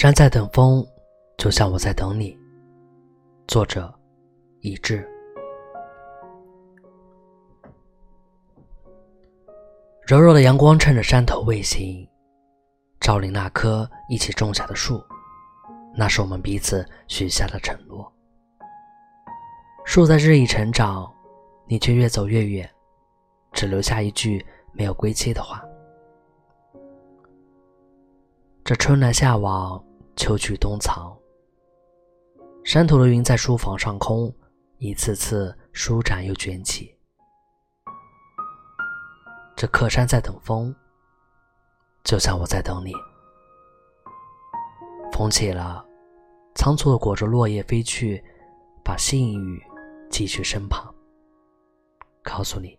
山在等风，就像我在等你。作者：已志。柔柔的阳光趁着山头未行，照临那棵一起种下的树，那是我们彼此许下的承诺。树在日益成长，你却越走越远，只留下一句没有归期的话。这春来夏往，秋去冬藏。山头的云在书房上空，一次次舒展又卷起。这客山在等风，就像我在等你。风起了，仓促的裹着落叶飞去，把细雨寄去身旁，告诉你，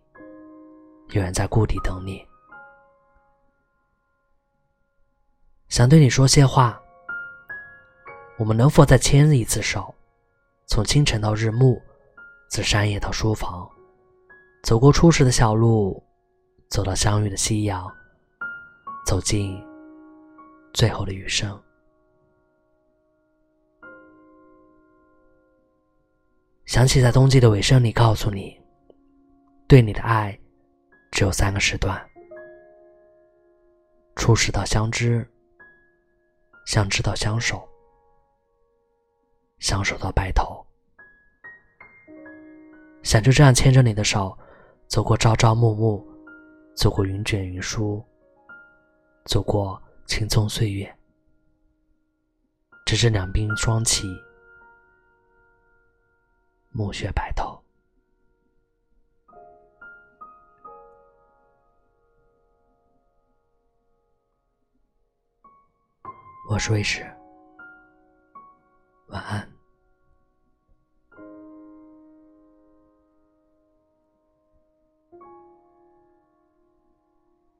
有人在故地等你。想对你说些话。我们能否再牵一次手，从清晨到日暮，自山野到书房，走过初识的小路，走到相遇的夕阳，走进最后的余生。想起在冬季的尾声里告诉你，对你的爱只有三个时段：初识到相知。相知到相守，相守到白头，想就这样牵着你的手，走过朝朝暮暮，走过云卷云舒，走过青葱岁月，直至两鬓霜起，暮雪白头。我是卫士，